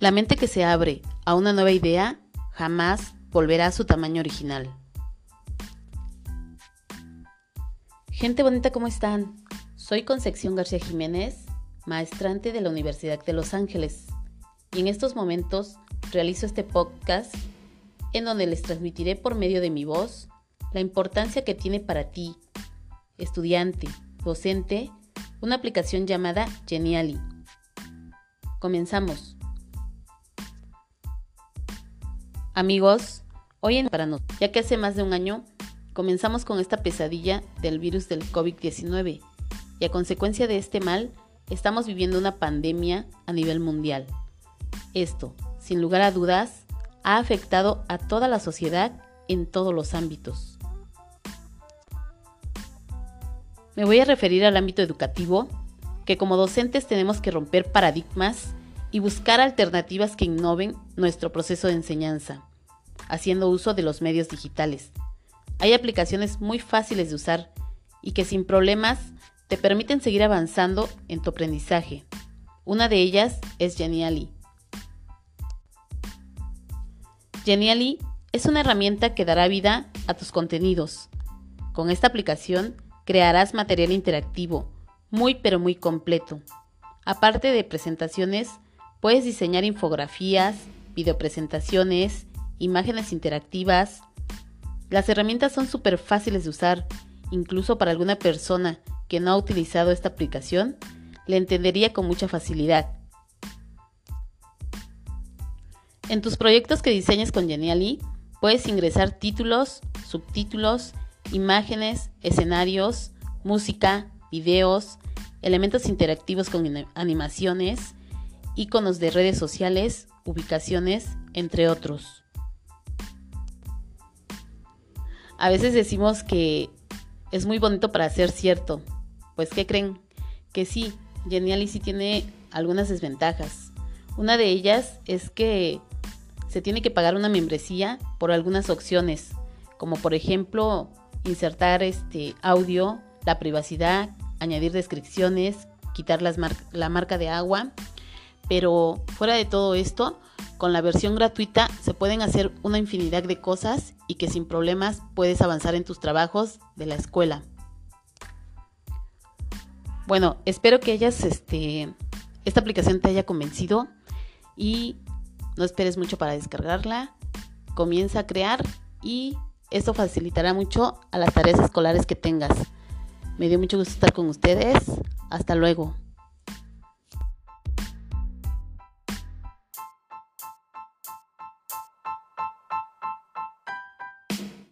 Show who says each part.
Speaker 1: La mente que se abre a una nueva idea jamás volverá a su tamaño original. Gente bonita, ¿cómo están? Soy Concepción García Jiménez, maestrante de la Universidad de Los Ángeles, y en estos momentos realizo este podcast en donde les transmitiré por medio de mi voz la importancia que tiene para ti, estudiante, docente, una aplicación llamada Geniali. Comenzamos. Amigos, hoy en para ya que hace más de un año comenzamos con esta pesadilla del virus del COVID-19 y a consecuencia de este mal estamos viviendo una pandemia a nivel mundial. Esto, sin lugar a dudas, ha afectado a toda la sociedad en todos los ámbitos. Me voy a referir al ámbito educativo, que como docentes tenemos que romper paradigmas y buscar alternativas que innoven nuestro proceso de enseñanza haciendo uso de los medios digitales. Hay aplicaciones muy fáciles de usar y que sin problemas te permiten seguir avanzando en tu aprendizaje. Una de ellas es Genially. Genially es una herramienta que dará vida a tus contenidos. Con esta aplicación crearás material interactivo, muy pero muy completo. Aparte de presentaciones, puedes diseñar infografías, videopresentaciones, imágenes interactivas. Las herramientas son súper fáciles de usar, incluso para alguna persona que no ha utilizado esta aplicación, le entendería con mucha facilidad. En tus proyectos que diseñes con Genially, puedes ingresar títulos, subtítulos, imágenes, escenarios, música, videos, elementos interactivos con animaciones, iconos de redes sociales, ubicaciones, entre otros. A veces decimos que es muy bonito para ser cierto. Pues, ¿qué creen? Que sí, Genially sí tiene algunas desventajas. Una de ellas es que se tiene que pagar una membresía por algunas opciones, como por ejemplo insertar este audio, la privacidad, añadir descripciones, quitar la marca de agua. Pero fuera de todo esto, con la versión gratuita se pueden hacer una infinidad de cosas y que sin problemas puedes avanzar en tus trabajos de la escuela. Bueno, espero que hayas, este, esta aplicación te haya convencido y no esperes mucho para descargarla. Comienza a crear y esto facilitará mucho a las tareas escolares que tengas. Me dio mucho gusto estar con ustedes. Hasta luego.